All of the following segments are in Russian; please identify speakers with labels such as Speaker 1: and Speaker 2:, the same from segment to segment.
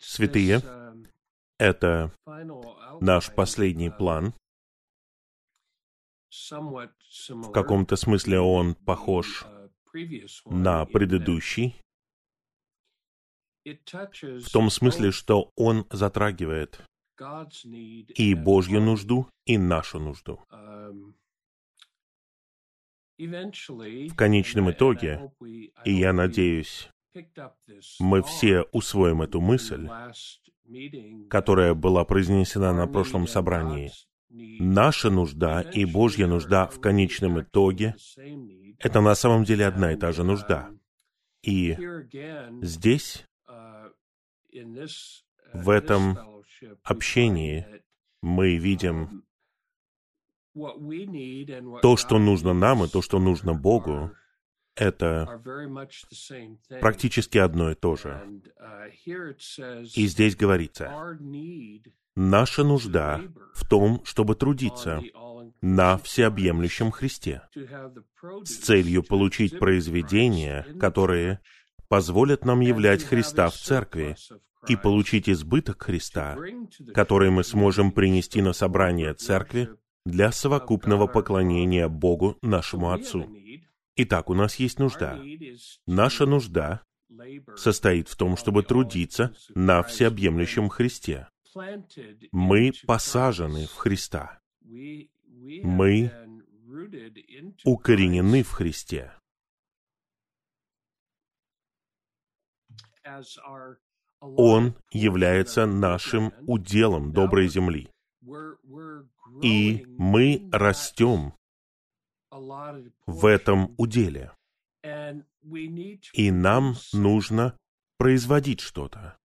Speaker 1: Святые, это наш последний план. В каком-то смысле он похож на предыдущий, в том смысле, что он затрагивает и Божью нужду, и нашу нужду. В конечном итоге, и я надеюсь, мы все усвоим эту мысль, которая была произнесена на прошлом собрании. Наша нужда и Божья нужда в конечном итоге — это на самом деле одна и та же нужда. И здесь, в этом общении, мы видим то, что нужно нам, и то, что нужно Богу, это практически одно и то же. И здесь говорится, наша нужда в том, чтобы трудиться на всеобъемлющем Христе с целью получить произведения, которые позволят нам являть Христа в церкви и получить избыток Христа, который мы сможем принести на собрание церкви для совокупного поклонения Богу нашему Отцу. Итак, у нас есть нужда. Наша нужда состоит в том, чтобы трудиться на всеобъемлющем Христе. Мы посажены в Христа. Мы укоренены в Христе. Он является нашим уделом доброй земли. И мы растем в этом уделе. И нам нужно производить что-то.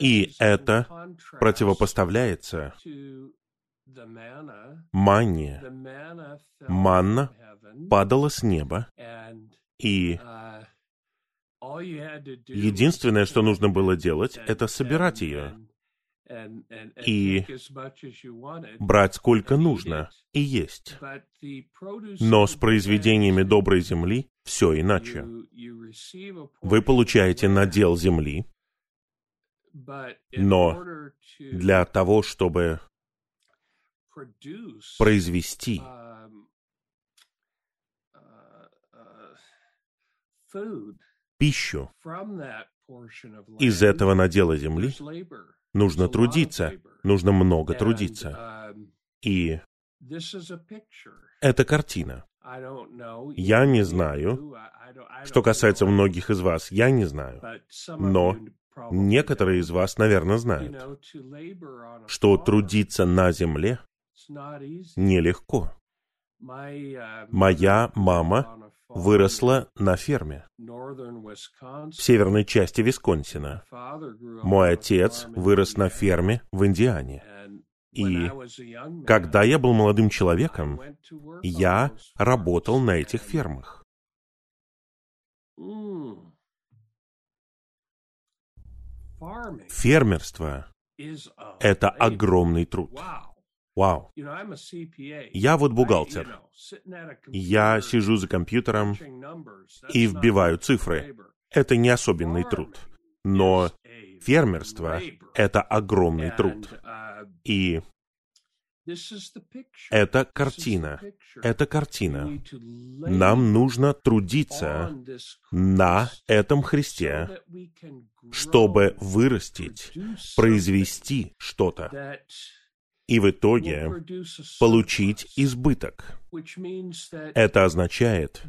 Speaker 1: И это противопоставляется манне. Манна падала с неба, и единственное, что нужно было делать, это собирать ее и брать сколько нужно и есть. Но с произведениями доброй земли все иначе. Вы получаете надел земли, но для того, чтобы произвести
Speaker 2: um, uh, uh,
Speaker 1: пищу из этого надела земли, нужно трудиться, нужно много трудиться. И это картина. Я не знаю, что касается многих из вас, я не знаю, но некоторые из вас, наверное, знают, что трудиться на земле нелегко. Моя мама выросла на ферме в северной части Висконсина. Мой отец вырос на ферме в Индиане. И когда я был молодым человеком, я работал на этих фермах. Фермерство — это огромный труд. Вау. Я вот бухгалтер. Я сижу за компьютером и вбиваю цифры. Это не особенный труд. Но фермерство — это огромный труд. И это картина. Это картина. Нам нужно трудиться на этом Христе, чтобы вырастить, произвести что-то, и в итоге получить избыток. Это означает,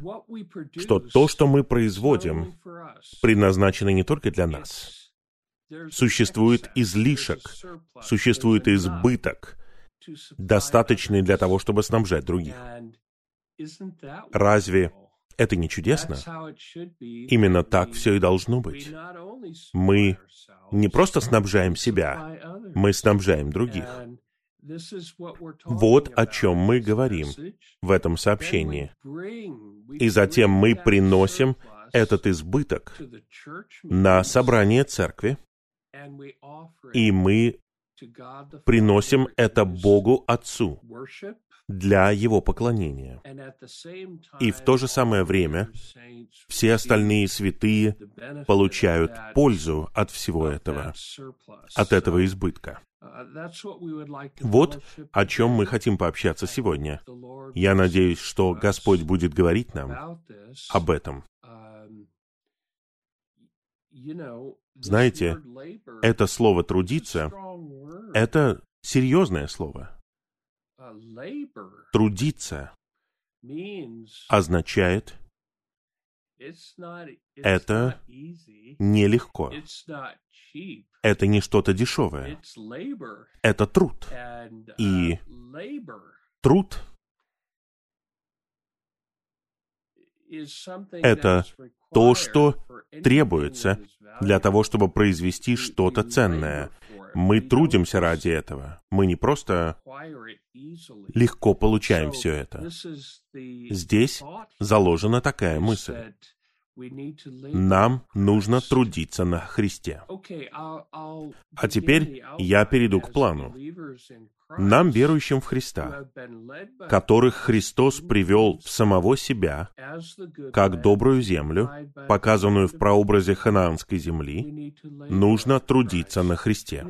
Speaker 1: что то, что мы производим, предназначено не только для нас. Существует излишек, существует избыток, достаточный для того, чтобы снабжать других. Разве это не чудесно? Именно так все и должно быть. Мы не просто снабжаем себя, мы снабжаем других. Вот о чем мы говорим в этом сообщении. И затем мы приносим этот избыток на собрание церкви, и мы приносим это Богу Отцу для его поклонения. И в то же самое время все остальные святые получают пользу от всего этого, от этого избытка. Вот о чем мы хотим пообщаться сегодня. Я надеюсь, что Господь будет говорить нам об этом. Знаете, это слово «трудиться» — это серьезное слово. Трудиться означает это нелегко. Это не что-то дешевое. Это труд. И труд — это то, что требуется для того, чтобы произвести что-то ценное. Мы трудимся ради этого. Мы не просто легко получаем все это. Здесь заложена такая мысль. Нам нужно трудиться на Христе. А теперь я перейду к плану. Нам, верующим в Христа, которых Христос привел в самого себя, как добрую землю, показанную в прообразе ханаанской земли, нужно трудиться на Христе.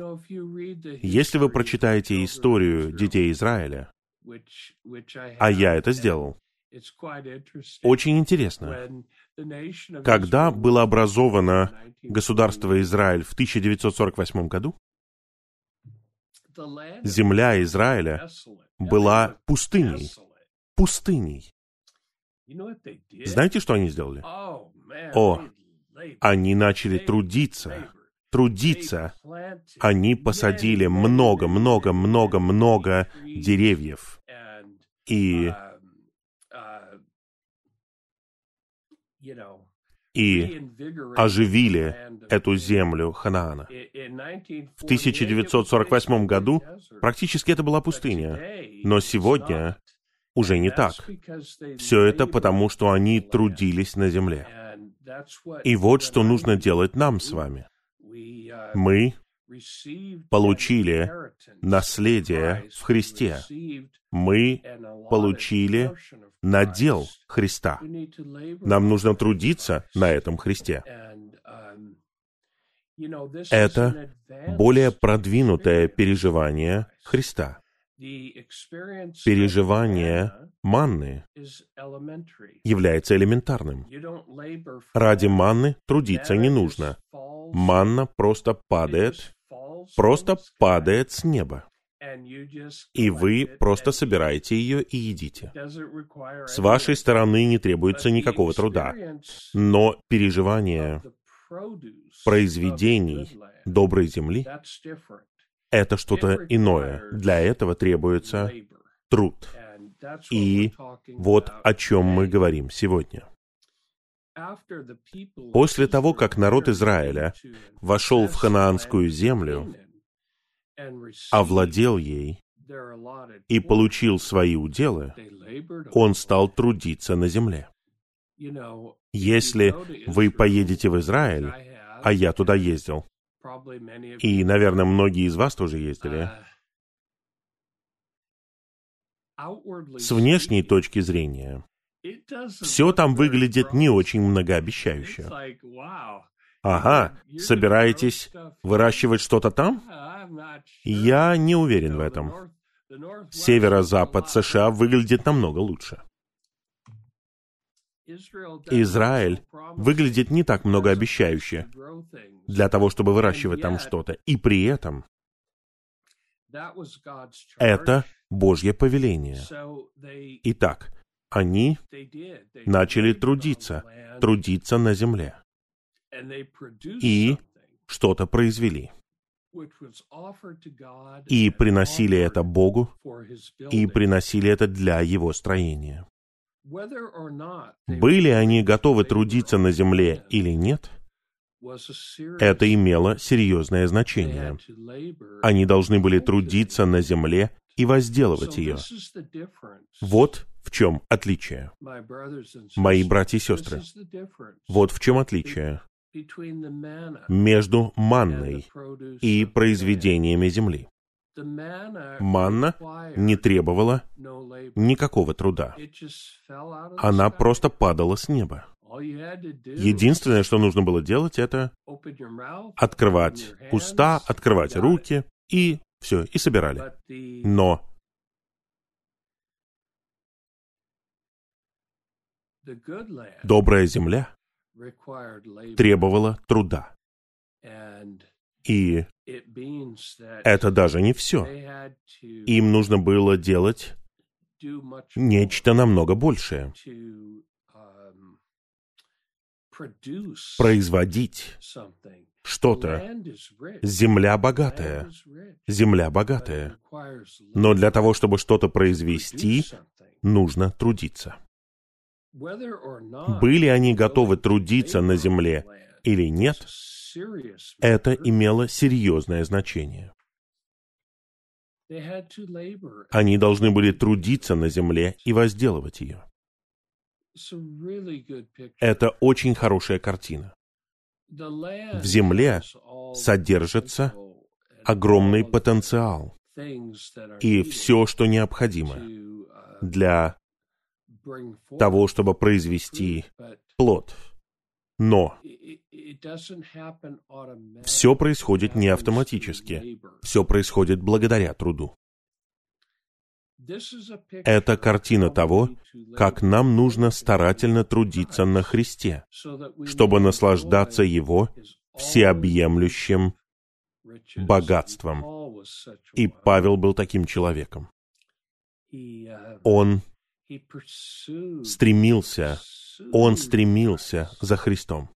Speaker 1: Если вы прочитаете историю детей Израиля, а я это сделал, очень интересно. Когда было образовано государство Израиль в 1948 году, земля Израиля была пустыней. Пустыней. Знаете, что они сделали? О, они начали трудиться. Трудиться. Они посадили много, много, много, много деревьев. И и оживили эту землю Ханаана. В 1948 году практически это была пустыня, но сегодня уже не так. Все это потому, что они трудились на земле. И вот что нужно делать нам с вами. Мы получили наследие в Христе. Мы получили надел Христа. Нам нужно трудиться на этом Христе. Это более продвинутое переживание Христа. Переживание манны является элементарным. Ради манны трудиться не нужно. Манна просто падает, просто падает с неба и вы просто собираете ее и едите. С вашей стороны не требуется никакого труда, но переживание произведений доброй земли — это что-то иное. Для этого требуется труд. И вот о чем мы говорим сегодня. После того, как народ Израиля вошел в ханаанскую землю, овладел ей и получил свои уделы, он стал трудиться на земле. Если вы поедете в Израиль, а я туда ездил, и, наверное, многие из вас тоже ездили, с внешней точки зрения, все там выглядит не очень многообещающе. Ага, собираетесь выращивать что-то там? Я не уверен в этом. Северо-запад США выглядит намного лучше. Израиль выглядит не так многообещающе для того, чтобы выращивать там что-то. И при этом это Божье повеление. Итак, они начали трудиться, трудиться на земле. И что-то произвели и приносили это Богу, и приносили это для Его строения. Были они готовы трудиться на земле или нет, это имело серьезное значение. Они должны были трудиться на земле и возделывать ее. Вот в чем отличие. Мои братья и сестры, вот в чем отличие между манной и произведениями земли. Манна не требовала никакого труда. Она просто падала с неба. Единственное, что нужно было делать, это открывать уста, открывать руки, и все, и собирали. Но добрая земля требовала труда. И это даже не все. Им нужно было делать нечто намного большее. Производить что-то. Земля богатая. Земля богатая. Но для того, чтобы что-то произвести, нужно трудиться. Были они готовы трудиться на земле или нет, это имело серьезное значение. Они должны были трудиться на земле и возделывать ее. Это очень хорошая картина. В земле содержится огромный потенциал и все, что необходимо для того, чтобы произвести плод. Но все происходит не автоматически. Все происходит благодаря труду. Это картина того, как нам нужно старательно трудиться на Христе, чтобы наслаждаться Его всеобъемлющим богатством. И Павел был таким человеком. Он стремился, он стремился за Христом,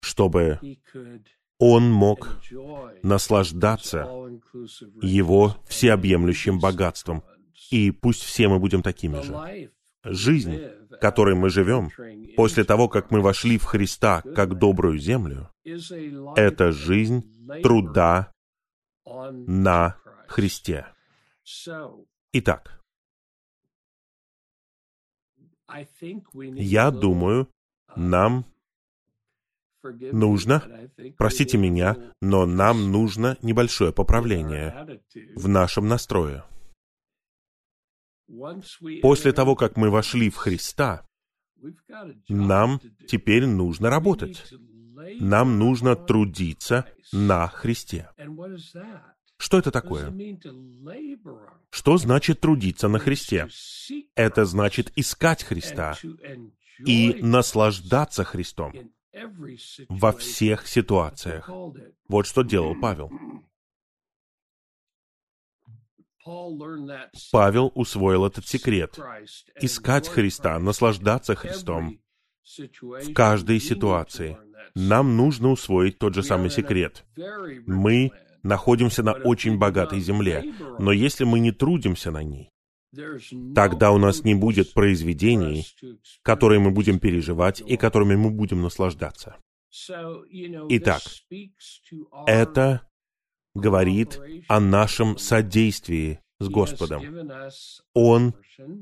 Speaker 1: чтобы он мог наслаждаться его всеобъемлющим богатством. И пусть все мы будем такими же. Жизнь, которой мы живем, после того, как мы вошли в Христа как добрую землю, это жизнь труда на Христе. Итак, я думаю, нам нужно, простите меня, но нам нужно небольшое поправление в нашем настрое. После того, как мы вошли в Христа, нам теперь нужно работать. Нам нужно трудиться на Христе. Что это такое? Что значит трудиться на Христе? Это значит искать Христа и наслаждаться Христом во всех ситуациях. Вот что делал Павел. Павел усвоил этот секрет. Искать Христа, наслаждаться Христом в каждой ситуации. Нам нужно усвоить тот же самый секрет. Мы находимся на очень богатой земле, но если мы не трудимся на ней, тогда у нас не будет произведений, которые мы будем переживать и которыми мы будем наслаждаться. Итак, это говорит о нашем содействии с Господом. Он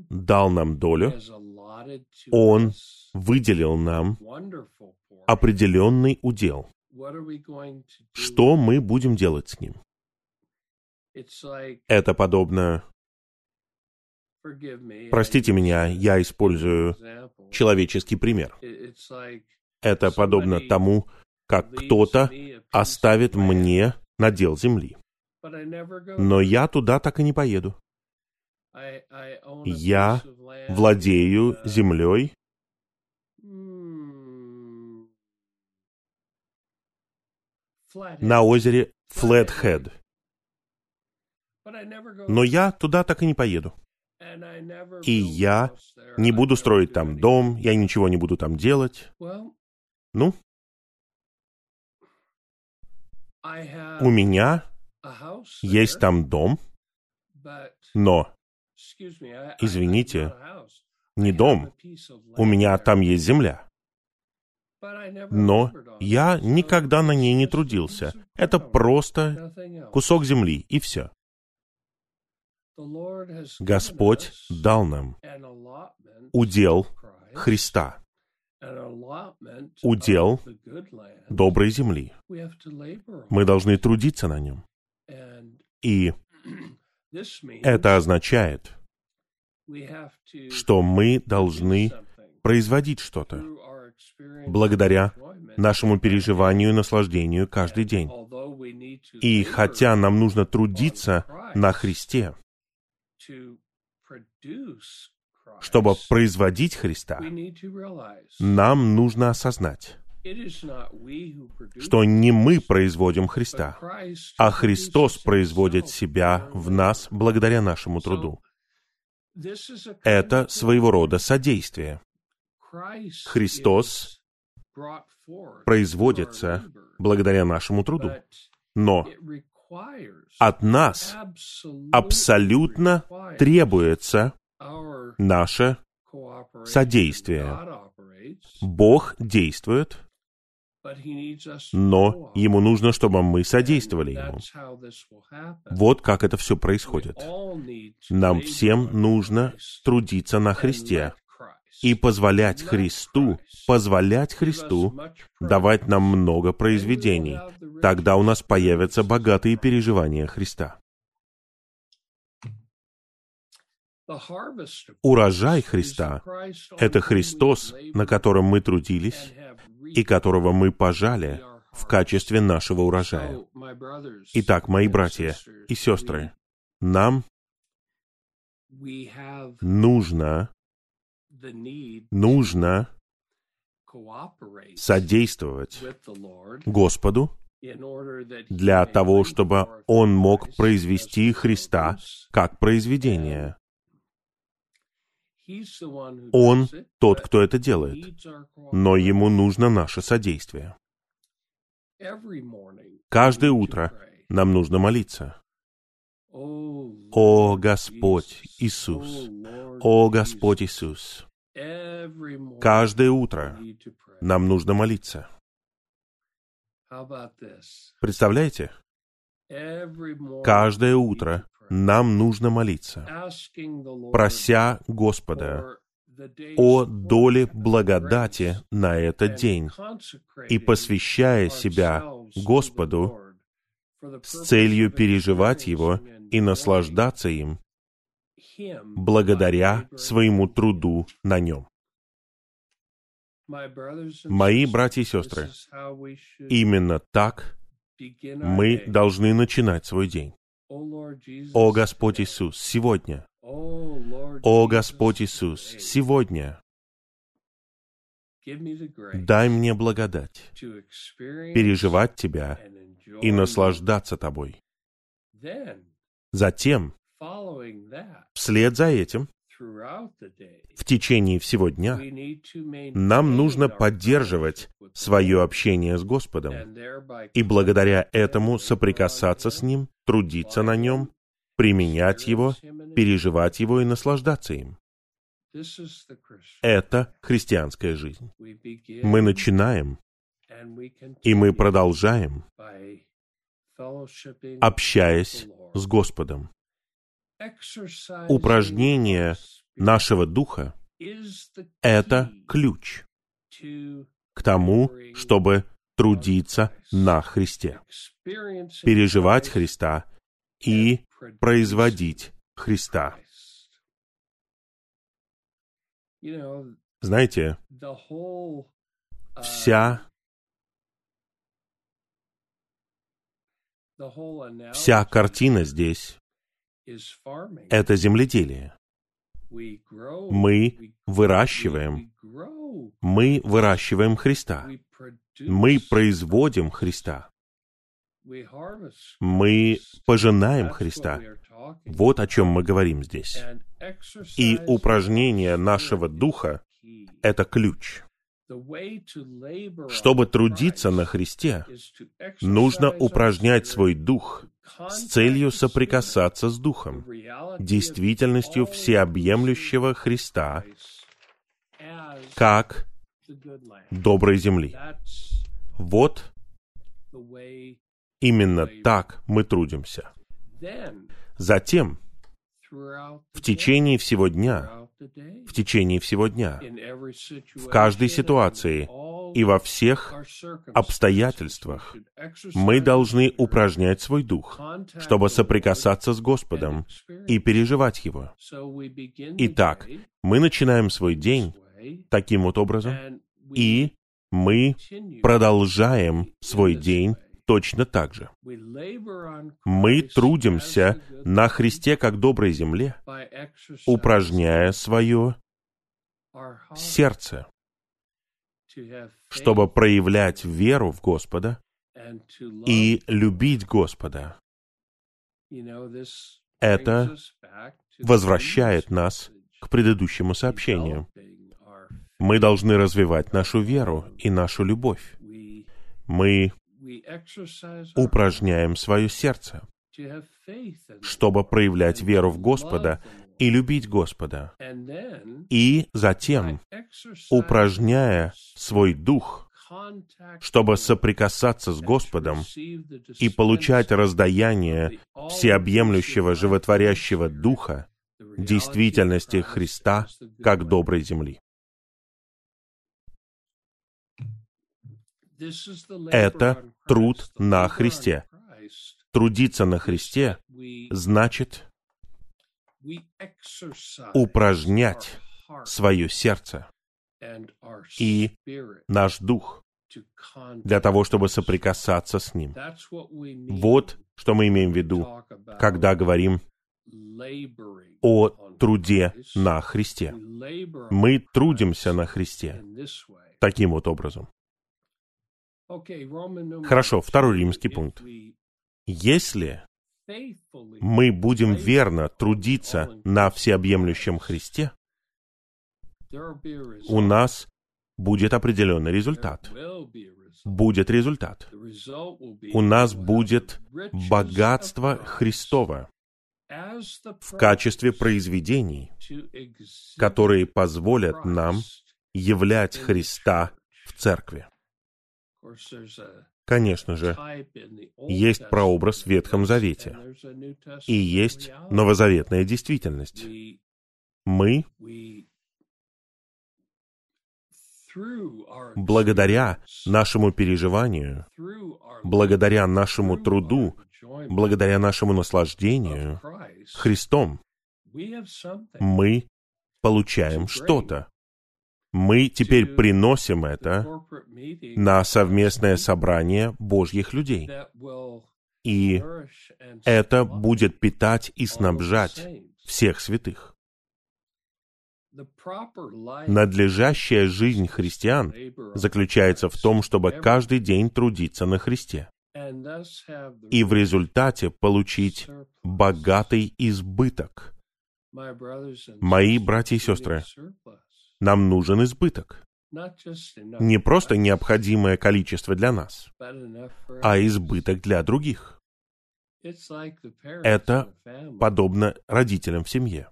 Speaker 1: дал нам долю, Он выделил нам определенный удел. Что мы будем делать с ним? Это подобно Простите меня, я использую человеческий пример. Это подобно тому, как кто-то оставит мне надел земли. Но я туда так и не поеду. Я владею землей, на озере Флетхед. Но я туда так и не поеду. И я не буду строить там дом, я ничего не буду там делать. Ну, у меня есть там дом, но, извините, не дом, у меня там есть земля. Но я никогда на ней не трудился. Это просто кусок земли, и все. Господь дал нам удел Христа, удел доброй земли. Мы должны трудиться на нем. И это означает, что мы должны производить что-то благодаря нашему переживанию и наслаждению каждый день. И хотя нам нужно трудиться на Христе, чтобы производить Христа, нам нужно осознать, что не мы производим Христа, а Христос производит себя в нас благодаря нашему труду. Это своего рода содействие. Христос производится благодаря нашему труду. Но от нас абсолютно требуется наше содействие. Бог действует, но ему нужно, чтобы мы содействовали ему. Вот как это все происходит. Нам всем нужно трудиться на Христе и позволять Христу, позволять Христу давать нам много произведений. Тогда у нас появятся богатые переживания Христа. Урожай Христа — это Христос, на котором мы трудились и которого мы пожали в качестве нашего урожая. Итак, мои братья и сестры, нам нужно, нужно содействовать Господу для того, чтобы Он мог произвести Христа как произведение. Он тот, кто это делает, но ему нужно наше содействие. Каждое утро нам нужно молиться. О Господь Иисус! О Господь Иисус! Каждое утро нам нужно молиться. Представляете? Каждое утро нам нужно молиться, прося Господа о доле благодати на этот день и посвящая себя Господу с целью переживать Его и наслаждаться им благодаря своему труду на нем. Мои братья и сестры, именно так мы должны начинать свой день. О Господь Иисус, сегодня. О Господь Иисус, сегодня. Дай мне благодать переживать Тебя и наслаждаться Тобой. Затем, вслед за этим, в течение всего дня нам нужно поддерживать свое общение с Господом и благодаря этому соприкасаться с Ним, трудиться на Нем, применять Его, переживать Его и наслаждаться им. Это христианская жизнь. Мы начинаем, и мы продолжаем, общаясь с Господом упражнение нашего духа — это ключ к тому, чтобы трудиться на Христе, переживать Христа и производить Христа. Знаете, вся вся картина здесь — это земледелие. Мы выращиваем, мы выращиваем Христа. Мы производим Христа. Мы пожинаем Христа. Вот о чем мы говорим здесь. И упражнение нашего духа — это ключ. Чтобы трудиться на Христе, нужно упражнять свой дух с целью соприкасаться с Духом, действительностью всеобъемлющего Христа, как доброй земли. Вот именно так мы трудимся. Затем, в течение всего дня, в течение всего дня, в каждой ситуации, и во всех обстоятельствах мы должны упражнять свой дух, чтобы соприкасаться с Господом и переживать Его. Итак, мы начинаем свой день таким вот образом, и мы продолжаем свой день точно так же. Мы трудимся на Христе как доброй земле, упражняя свое сердце, чтобы проявлять веру в Господа и любить Господа. Это возвращает нас к предыдущему сообщению. Мы должны развивать нашу веру и нашу любовь. Мы упражняем свое сердце, чтобы проявлять веру в Господа и любить Господа. И затем, упражняя свой дух, чтобы соприкасаться с Господом и получать раздаяние всеобъемлющего животворящего Духа, действительности Христа как доброй земли. Это труд на Христе. Трудиться на Христе значит упражнять свое сердце и наш дух для того, чтобы соприкасаться с Ним. Вот что мы имеем в виду, когда говорим о труде на Христе. Мы трудимся на Христе таким вот образом. Хорошо, второй римский пункт. Если мы будем верно трудиться на всеобъемлющем Христе, у нас будет определенный результат. Будет результат. У нас будет богатство Христова в качестве произведений, которые позволят нам являть Христа в церкви. Конечно же, есть прообраз в Ветхом Завете, и есть новозаветная действительность. Мы, благодаря нашему переживанию, благодаря нашему труду, благодаря нашему наслаждению Христом, мы получаем что-то, мы теперь приносим это на совместное собрание Божьих людей. И это будет питать и снабжать всех святых. Надлежащая жизнь христиан заключается в том, чтобы каждый день трудиться на Христе и в результате получить богатый избыток. Мои братья и сестры, нам нужен избыток. Не просто необходимое количество для нас, а избыток для других. Это подобно родителям в семье.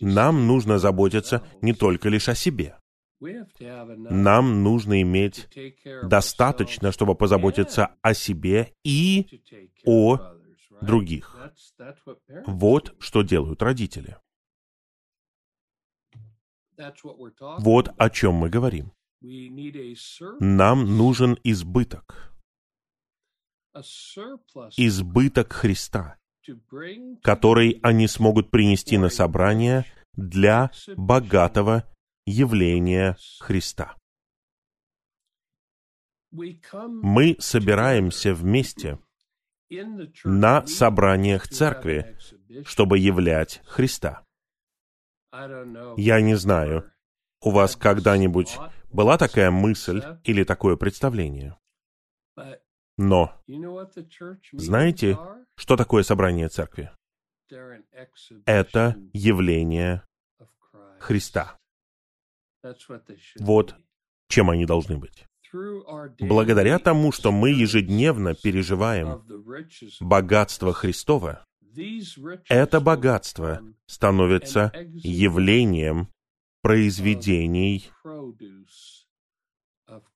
Speaker 1: Нам нужно заботиться не только лишь о себе. Нам нужно иметь достаточно, чтобы позаботиться о себе и о других. Вот что делают родители. Вот о чем мы говорим. Нам нужен избыток. Избыток Христа, который они смогут принести на собрание для богатого явления Христа. Мы собираемся вместе на собраниях церкви, чтобы являть Христа. Я не знаю, у вас когда-нибудь была такая мысль или такое представление? Но знаете, что такое собрание церкви? Это явление Христа. Вот чем они должны быть. Благодаря тому, что мы ежедневно переживаем богатство Христова, это богатство становится явлением произведений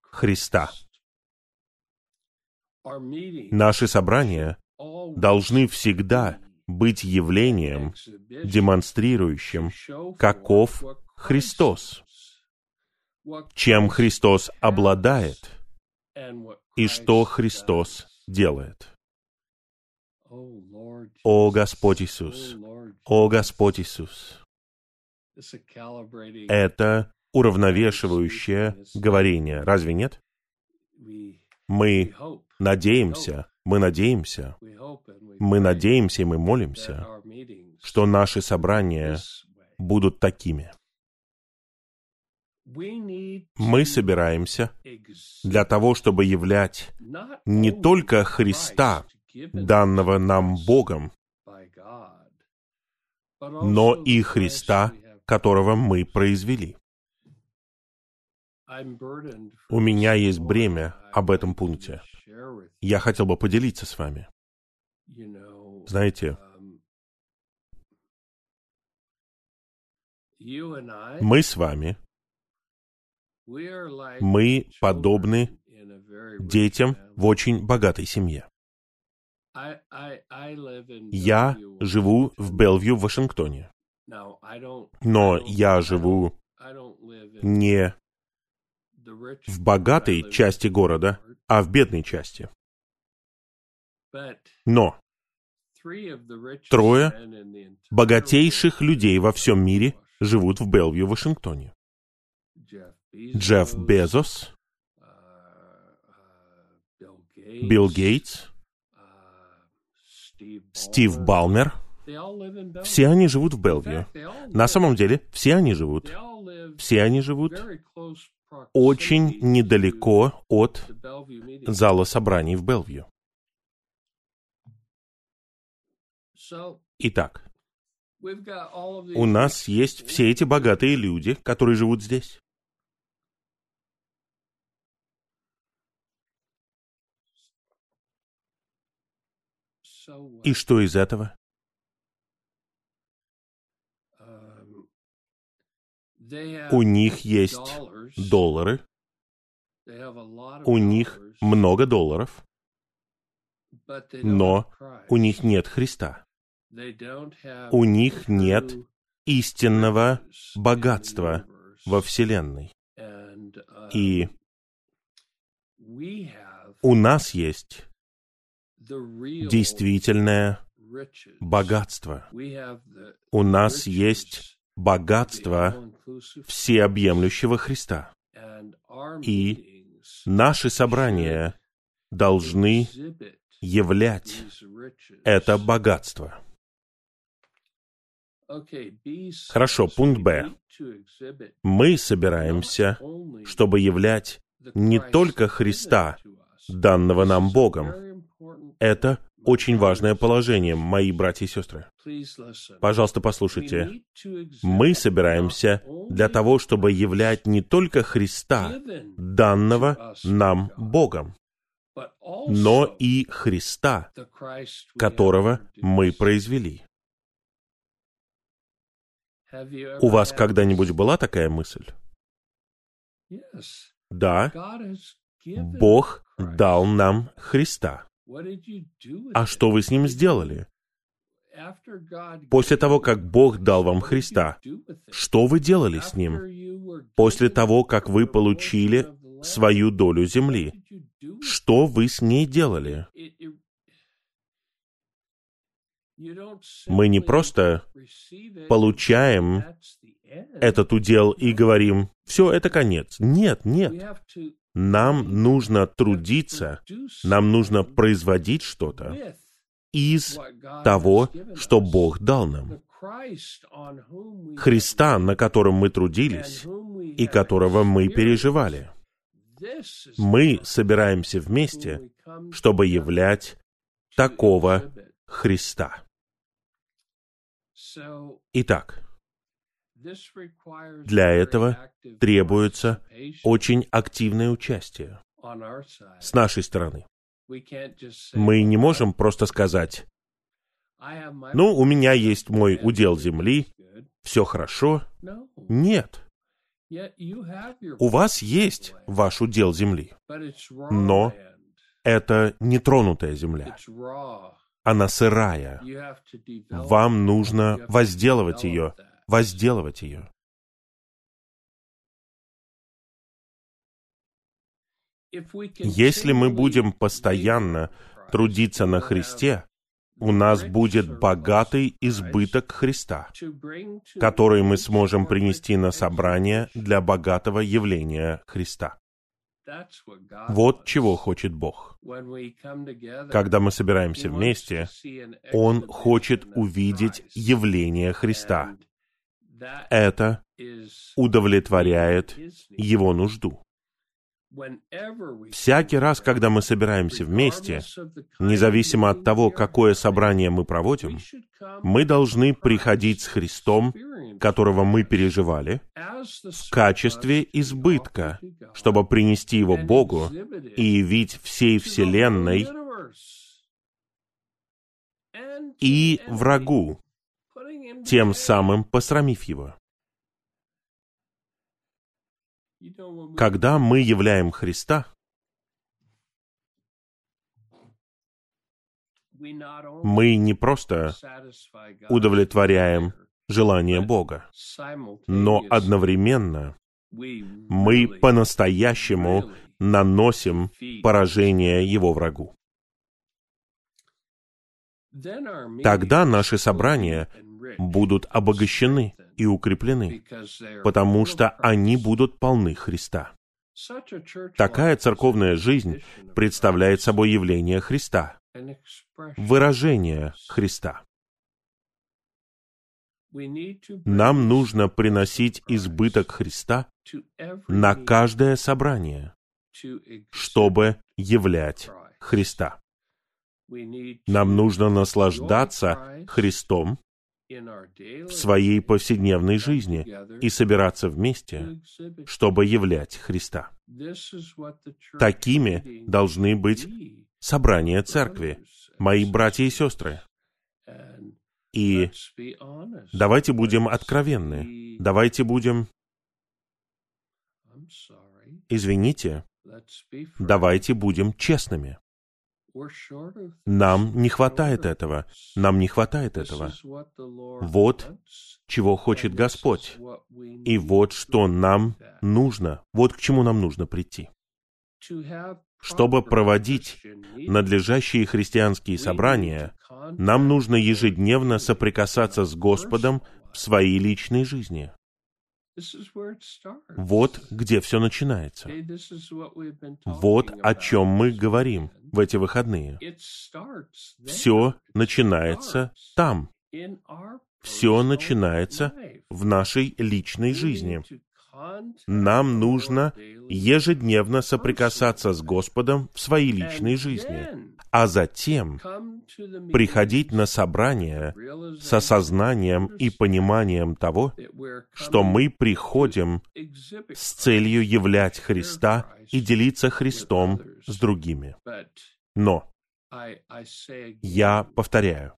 Speaker 1: Христа. Наши собрания должны всегда быть явлением, демонстрирующим, каков Христос. чем Христос обладает и что Христос делает. О Господь Иисус! О Господь Иисус! Это уравновешивающее говорение, разве нет? Мы надеемся, мы надеемся, мы надеемся и мы молимся, что наши собрания будут такими. Мы собираемся для того, чтобы являть не только Христа, данного нам Богом, но и Христа, которого мы произвели. У меня есть бремя об этом пункте. Я хотел бы поделиться с вами. Знаете, мы с вами, мы подобны детям в очень богатой семье. Я живу в Белвью, в Вашингтоне. Но я живу не в богатой части города, а в бедной части. Но трое богатейших людей во всем мире живут в Белвью, Вашингтоне. Джефф Безос, Билл Гейтс, Стив Балмер. Все они живут в Белвью. На самом деле, все они живут. Все они живут очень недалеко от зала собраний в Белвью. Итак, у нас есть все эти богатые люди, которые живут здесь. И что из этого? У них есть доллары, у них много долларов, но у них нет Христа. У них нет истинного богатства во Вселенной. И у нас есть действительное богатство. У нас есть богатство всеобъемлющего Христа. И наши собрания должны являть это богатство. Хорошо, пункт Б. Мы собираемся, чтобы являть не только Христа, данного нам Богом. Это очень важное положение, мои братья и сестры. Пожалуйста, послушайте. Мы собираемся для того, чтобы являть не только Христа, данного нам Богом, но и Христа, которого мы произвели. У вас когда-нибудь была такая мысль? Да, Бог дал нам Христа. А что вы с ним сделали? После того, как Бог дал вам Христа, что вы делали с ним? После того, как вы получили свою долю земли, что вы с ней делали? Мы не просто получаем этот удел и говорим, все, это конец. Нет, нет. Нам нужно трудиться, нам нужно производить что-то из того, что Бог дал нам. Христа, на котором мы трудились и которого мы переживали. Мы собираемся вместе, чтобы являть такого Христа. Итак, для этого требуется очень активное участие с нашей стороны. Мы не можем просто сказать, ну, у меня есть мой удел земли, все хорошо. Нет. У вас есть ваш удел земли, но это нетронутая земля. Она сырая. Вам нужно возделывать ее, возделывать ее. Если мы будем постоянно трудиться на Христе, у нас будет богатый избыток Христа, который мы сможем принести на собрание для богатого явления Христа. Вот чего хочет Бог. Когда мы собираемся вместе, Он хочет увидеть явление Христа. Это удовлетворяет Его нужду. Всякий раз, когда мы собираемся вместе, независимо от того, какое собрание мы проводим, мы должны приходить с Христом, которого мы переживали, в качестве избытка, чтобы принести его Богу и явить всей Вселенной и врагу, тем самым посрамив его. Когда мы являем Христа, мы не просто удовлетворяем желание Бога, но одновременно мы по-настоящему наносим поражение его врагу. Тогда наши собрания будут обогащены и укреплены, потому что они будут полны Христа. Такая церковная жизнь представляет собой явление Христа, выражение Христа. Нам нужно приносить избыток Христа на каждое собрание, чтобы являть Христа. Нам нужно наслаждаться Христом в своей повседневной жизни и собираться вместе, чтобы являть Христа. Такими должны быть собрания церкви, мои братья и сестры. И давайте будем откровенны, давайте будем... Извините, давайте будем честными. Нам не хватает этого. Нам не хватает этого. Вот чего хочет Господь. И вот что нам нужно. Вот к чему нам нужно прийти. Чтобы проводить надлежащие христианские собрания, нам нужно ежедневно соприкасаться с Господом в своей личной жизни. Вот где все начинается. Вот о чем мы говорим в эти выходные. Все начинается там. Все начинается в нашей личной жизни. Нам нужно ежедневно соприкасаться с Господом в своей личной жизни, а затем приходить на собрание с осознанием и пониманием того, что мы приходим с целью являть Христа и делиться Христом с другими. Но я повторяю,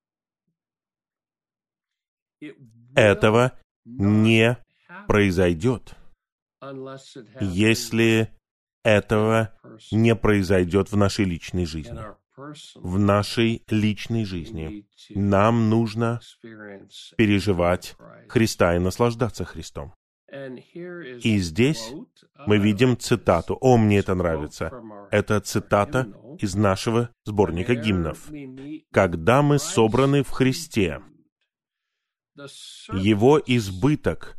Speaker 1: этого не произойдет, если этого не произойдет в нашей личной жизни. В нашей личной жизни нам нужно переживать Христа и наслаждаться Христом. И здесь мы видим цитату. О, мне это нравится. Это цитата из нашего сборника гимнов. «Когда мы собраны в Христе, Его избыток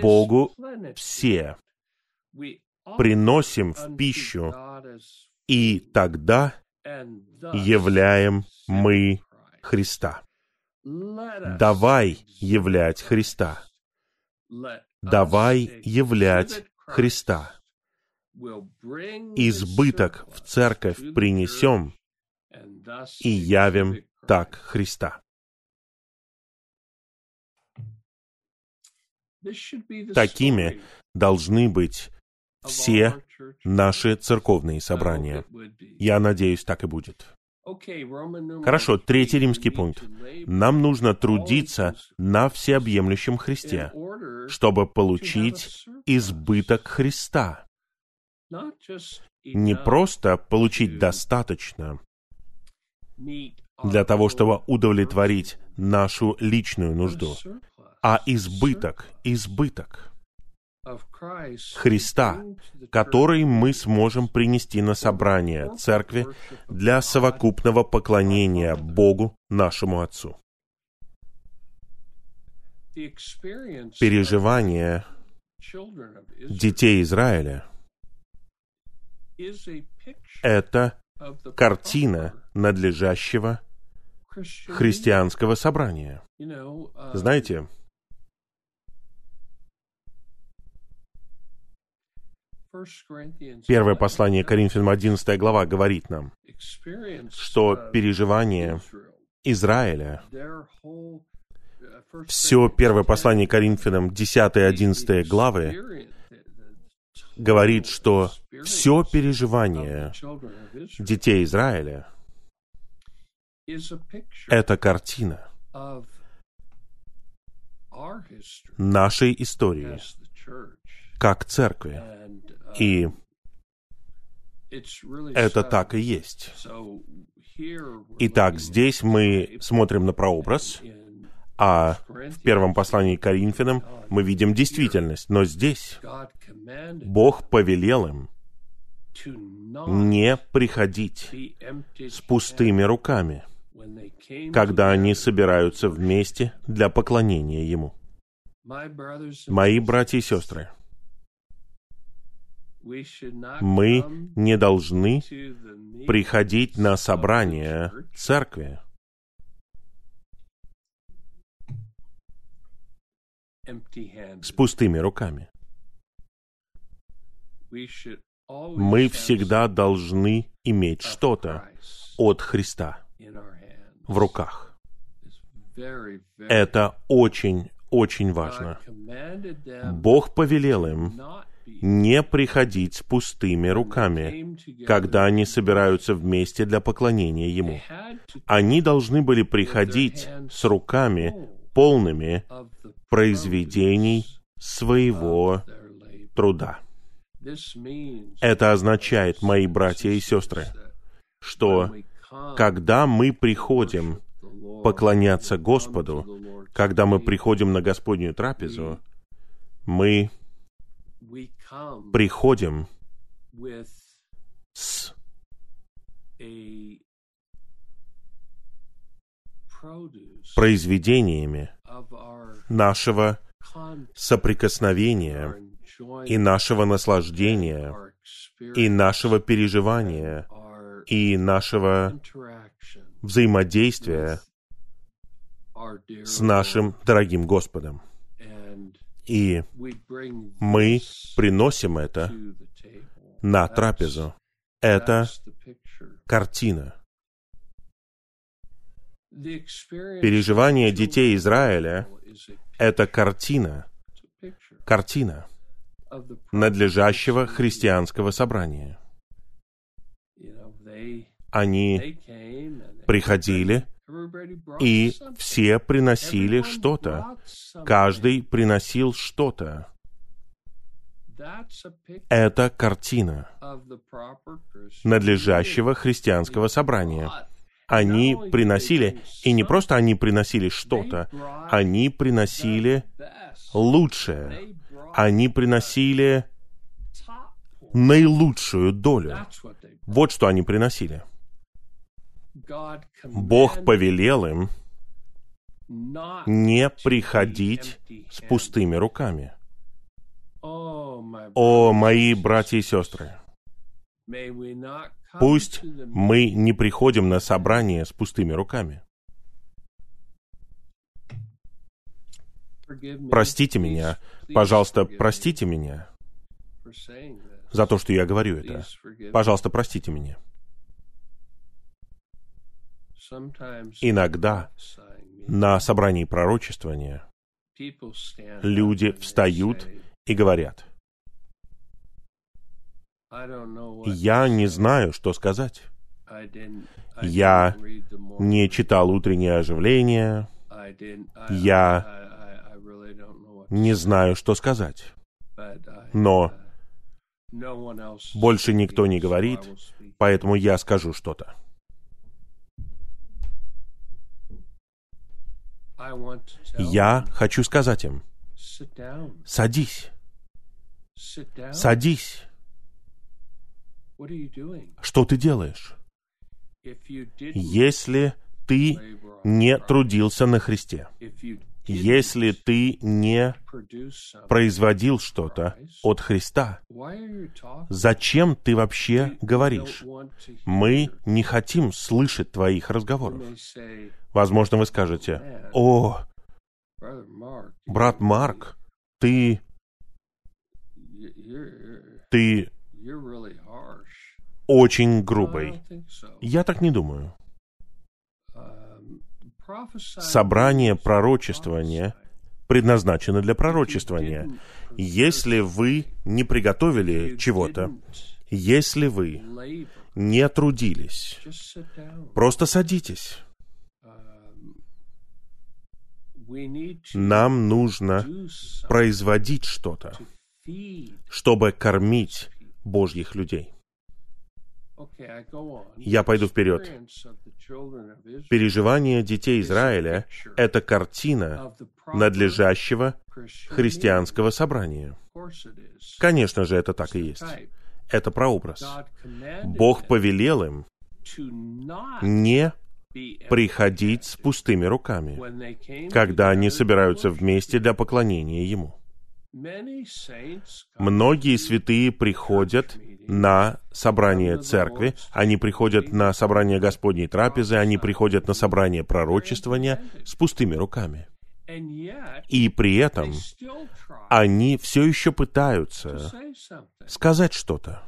Speaker 1: Богу все приносим в пищу, и тогда являем мы Христа. Давай являть Христа. Давай являть Христа. Избыток в церковь принесем и явим так Христа. Такими должны быть все наши церковные собрания. Я надеюсь, так и будет. Хорошо, третий римский пункт. Нам нужно трудиться на всеобъемлющем Христе, чтобы получить избыток Христа. Не просто получить достаточно для того, чтобы удовлетворить нашу личную нужду, а избыток, избыток. Христа, который мы сможем принести на собрание церкви для совокупного поклонения Богу, нашему Отцу. Переживание детей Израиля — это картина надлежащего христианского собрания. Знаете, Первое послание Коринфянам 11 глава говорит нам, что переживание Израиля, все первое послание Коринфянам 10-11 главы говорит, что все переживание детей Израиля — это картина нашей истории как церкви. И это так и есть. Итак, здесь мы смотрим на прообраз, а в первом послании к Коринфянам мы видим действительность. Но здесь Бог повелел им не приходить с пустыми руками, когда они собираются вместе для поклонения Ему. Мои братья и сестры, мы не должны приходить на собрание церкви с пустыми руками. Мы всегда должны иметь что-то от Христа в руках. Это очень, очень важно. Бог повелел им не приходить пустыми руками, когда они собираются вместе для поклонения Ему. Они должны были приходить с руками полными произведений своего труда. Это означает, мои братья и сестры, что когда мы приходим поклоняться Господу, когда мы приходим на Господнюю трапезу, мы приходим с произведениями нашего соприкосновения и нашего наслаждения и нашего переживания и нашего взаимодействия с нашим дорогим Господом. И мы приносим это на трапезу. Это картина. Переживание детей Израиля — это картина, картина надлежащего христианского собрания. Они приходили и все приносили что-то. Каждый приносил что-то. Это картина надлежащего христианского собрания. Они приносили, и не просто они приносили что-то, они приносили лучшее. Они приносили наилучшую долю. Вот что они приносили. Бог повелел им не приходить с пустыми руками. О, мои братья и сестры, пусть мы не приходим на собрание с пустыми руками. Простите меня, пожалуйста, простите меня за то, что я говорю это. Пожалуйста, простите меня. Иногда на собрании пророчествования люди встают и говорят, «Я не знаю, что сказать. Я не читал утреннее оживление. Я не знаю, что сказать. Но больше никто не говорит, поэтому я скажу что-то. Я хочу сказать им, садись. Садись. Что ты делаешь? Если ты не трудился на Христе, если ты не производил что-то от Христа, зачем ты вообще говоришь? Мы не хотим слышать твоих разговоров. Возможно, вы скажете, «О, брат Марк, ты... ты очень грубый». Я так не думаю. Собрание пророчествования предназначено для пророчествования. Если вы не приготовили чего-то, если вы не трудились, просто садитесь. Нам нужно производить что-то, чтобы кормить Божьих людей. Я пойду вперед. Переживание детей Израиля — это картина надлежащего христианского собрания. Конечно же, это так и есть. Это прообраз. Бог повелел им не приходить с пустыми руками, когда они собираются вместе для поклонения Ему. Многие святые приходят на собрание церкви, они приходят на собрание Господней трапезы, они приходят на собрание пророчествования с пустыми руками. И при этом они все еще пытаются сказать что-то.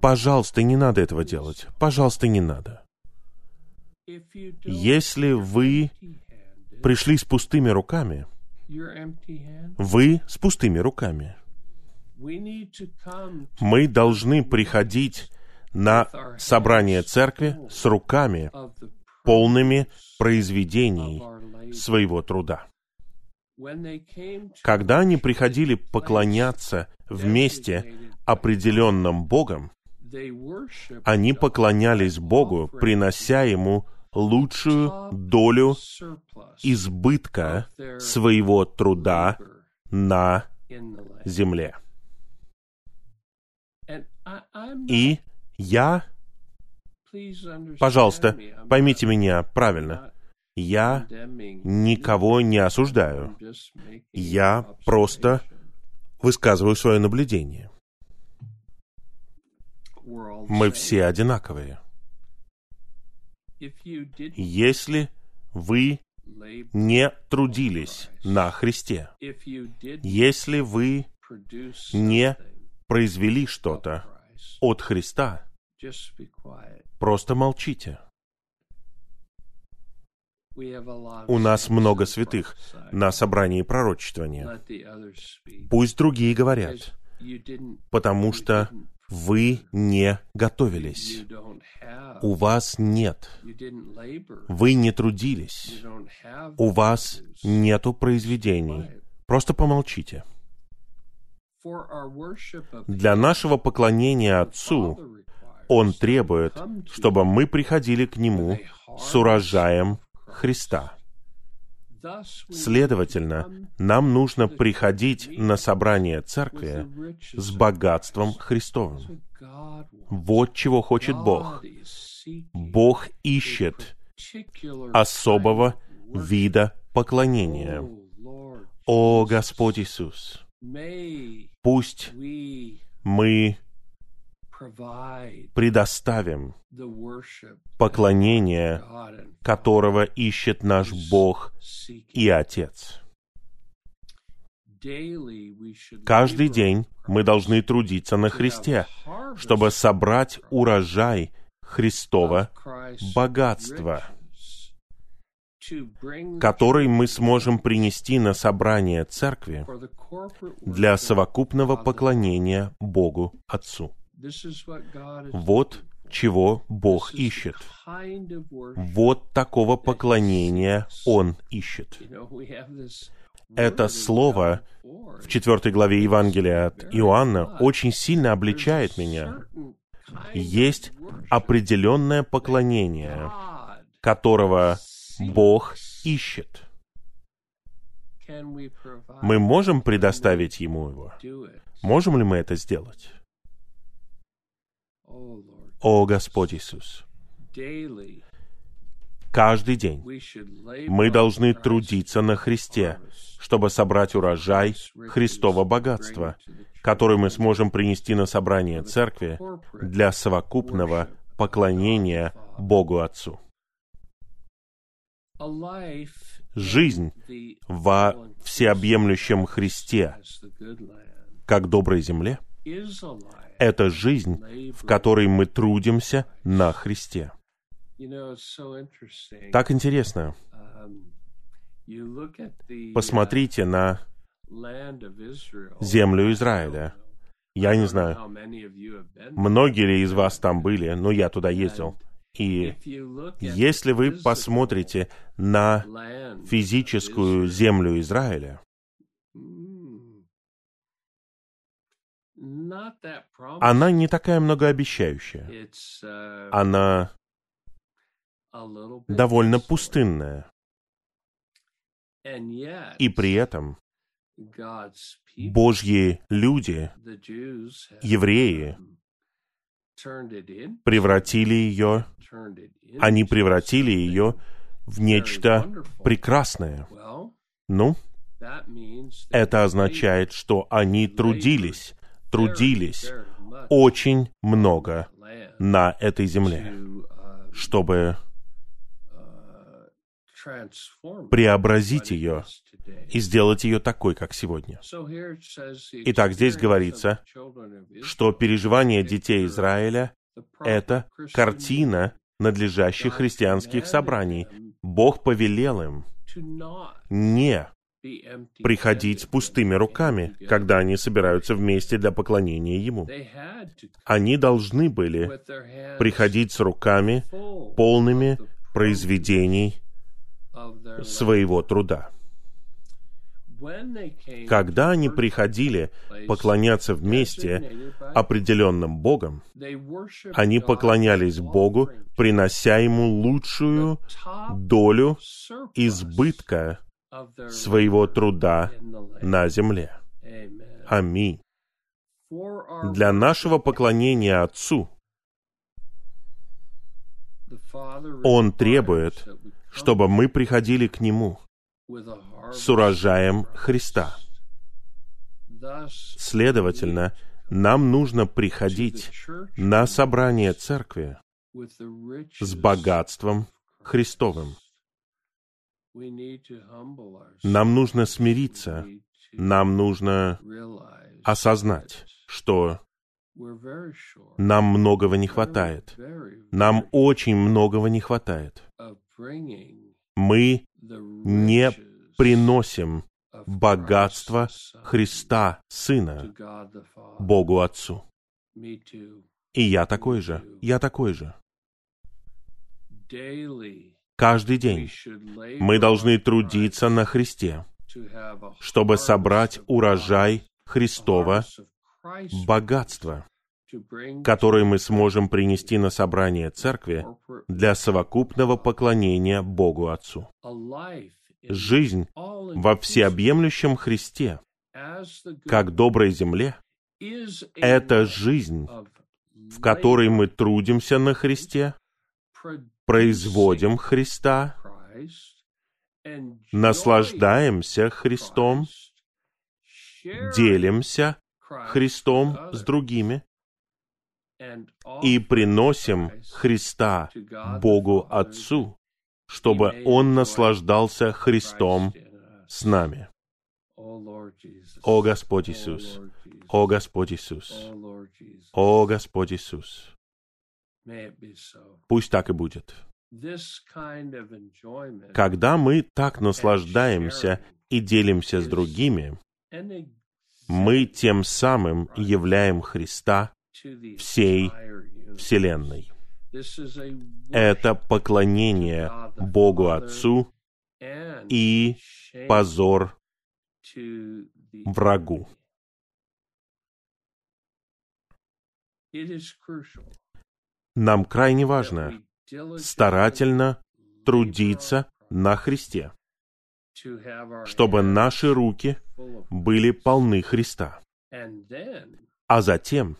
Speaker 1: Пожалуйста, не надо этого делать. Пожалуйста, не надо. Если вы пришли с пустыми руками, вы с пустыми руками. Мы должны приходить на собрание церкви с руками, полными произведений своего труда. Когда они приходили поклоняться вместе определенным Богом, они поклонялись Богу, принося Ему лучшую долю избытка своего труда на земле. И я, пожалуйста, поймите меня правильно, я никого не осуждаю. Я просто высказываю свое наблюдение. Мы все одинаковые. Если вы не трудились на Христе, если вы не произвели что-то от Христа, просто молчите. У нас много святых на собрании пророчествования. Пусть другие говорят, потому что вы не готовились. У вас нет. Вы не трудились. У вас нету произведений. Просто помолчите. Для нашего поклонения Отцу Он требует, чтобы мы приходили к Нему с урожаем Христа. Следовательно, нам нужно приходить на собрание церкви с богатством Христовым. Вот чего хочет Бог. Бог ищет особого вида поклонения. О Господь Иисус! Пусть мы предоставим поклонение, которого ищет наш Бог и Отец. Каждый день мы должны трудиться на Христе, чтобы собрать урожай Христова богатства, который мы сможем принести на собрание церкви для совокупного поклонения Богу Отцу. Вот чего Бог ищет. Вот такого поклонения Он ищет. Это слово в четвертой главе Евангелия от Иоанна очень сильно обличает меня. Есть определенное поклонение, которого Бог ищет. Мы можем предоставить Ему его? Можем ли мы это сделать? О Господь Иисус! Каждый день мы должны трудиться на Христе, чтобы собрать урожай Христова богатства, который мы сможем принести на собрание церкви для совокупного поклонения Богу Отцу. Жизнь во всеобъемлющем Христе, как доброй земле, это жизнь, в которой мы трудимся на Христе. Так интересно. Посмотрите на землю Израиля. Я не знаю, многие ли из вас там были, но я туда ездил. И если вы посмотрите на физическую землю Израиля, она не такая многообещающая. Она довольно пустынная. И при этом Божьи люди, евреи, превратили ее, они превратили ее в нечто прекрасное. Ну, это означает, что они трудились, трудились очень много на этой земле, чтобы преобразить ее и сделать ее такой, как сегодня. Итак, здесь говорится, что переживание детей Израиля — это картина надлежащих христианских собраний. Бог повелел им не приходить с пустыми руками, когда они собираются вместе для поклонения Ему. Они должны были приходить с руками, полными произведений своего труда. Когда они приходили поклоняться вместе определенным Богом, они поклонялись Богу, принося Ему лучшую долю избытка своего труда на земле. Аминь. Для нашего поклонения Отцу Он требует, чтобы мы приходили к Нему с урожаем Христа. Следовательно, нам нужно приходить на собрание церкви с богатством Христовым. Нам нужно смириться, нам нужно осознать, что нам многого не хватает. Нам очень многого не хватает мы не приносим богатство Христа, Сына, Богу Отцу. И я такой же, я такой же. Каждый день мы должны трудиться на Христе, чтобы собрать урожай Христова богатства, который мы сможем принести на собрание церкви для совокупного поклонения Богу Отцу. Жизнь во всеобъемлющем Христе, как доброй земле, это жизнь, в которой мы трудимся на Христе, производим Христа, наслаждаемся Христом, делимся Христом с другими, и приносим Христа Богу Отцу, чтобы Он наслаждался Христом с нами. О Господь Иисус! О Господь Иисус! О Господь Иисус! Пусть так и будет. Когда мы так наслаждаемся и делимся с другими, мы тем самым являем Христа всей Вселенной. Это поклонение Богу Отцу и позор врагу. Нам крайне важно старательно трудиться на Христе, чтобы наши руки были полны Христа. А затем,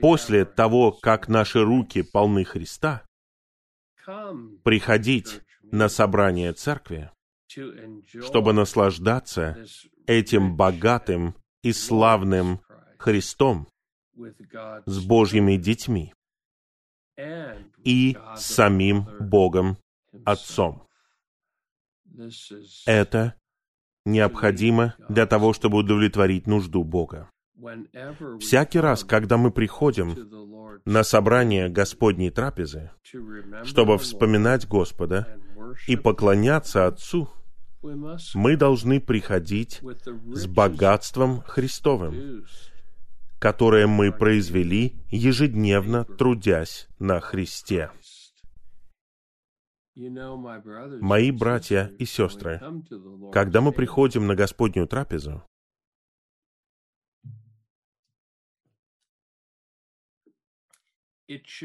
Speaker 1: после того, как наши руки полны Христа, приходить на собрание церкви, чтобы наслаждаться этим богатым и славным Христом с Божьими детьми и самим Богом Отцом. Это необходимо для того, чтобы удовлетворить нужду Бога. Всякий раз, когда мы приходим на собрание Господней трапезы, чтобы вспоминать Господа и поклоняться Отцу, мы должны приходить с богатством Христовым, которое мы произвели, ежедневно трудясь на Христе. Мои братья и сестры, когда мы приходим на Господнюю трапезу,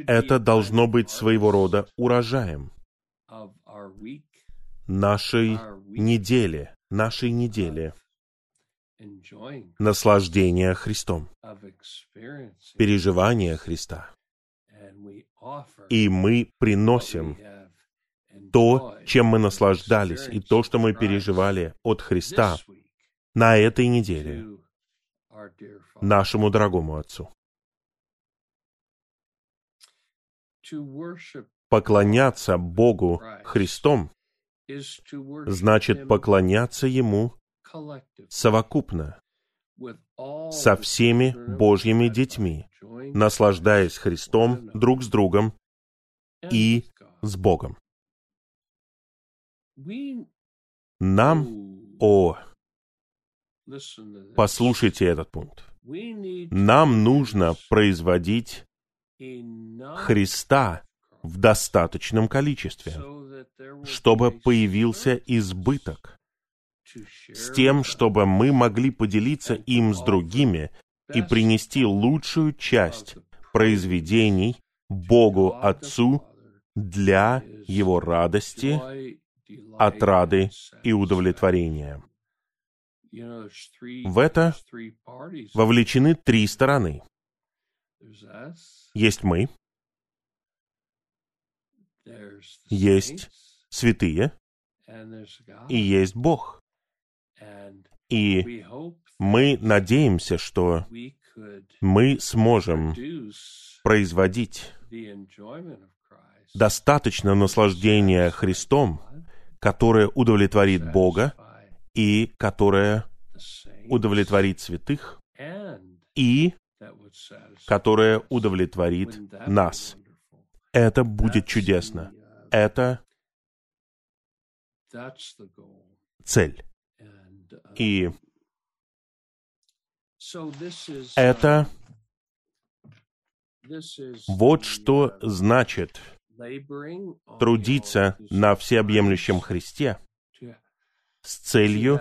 Speaker 1: это должно быть своего рода урожаем нашей недели, нашей недели наслаждения Христом, переживания Христа. И мы приносим то, чем мы наслаждались, и то, что мы переживали от Христа на этой неделе нашему дорогому Отцу. Поклоняться Богу Христом значит поклоняться Ему совокупно, со всеми Божьими детьми, наслаждаясь Христом друг с другом и с Богом. Нам, о, послушайте этот пункт. Нам нужно производить Христа в достаточном количестве, чтобы появился избыток, с тем, чтобы мы могли поделиться им с другими и принести лучшую часть произведений Богу Отцу для Его радости, отрады и удовлетворения. В это вовлечены три стороны. Есть мы, есть святые, и есть Бог. И мы надеемся, что мы сможем производить достаточно наслаждения Христом, которое удовлетворит Бога и которое удовлетворит святых. и которое удовлетворит нас. Это будет чудесно. Это цель. И это вот что значит трудиться на всеобъемлющем Христе с целью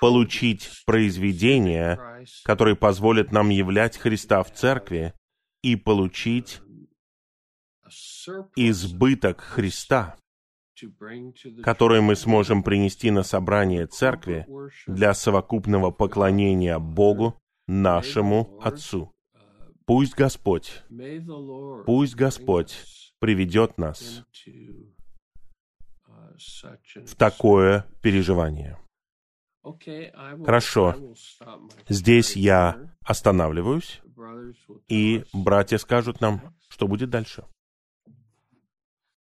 Speaker 1: получить произведения, которые позволят нам являть Христа в церкви и получить избыток Христа, который мы сможем принести на собрание церкви для совокупного поклонения Богу, нашему Отцу. Пусть Господь, пусть Господь приведет нас в такое переживание. Хорошо. Здесь я останавливаюсь, и братья скажут нам, что будет дальше.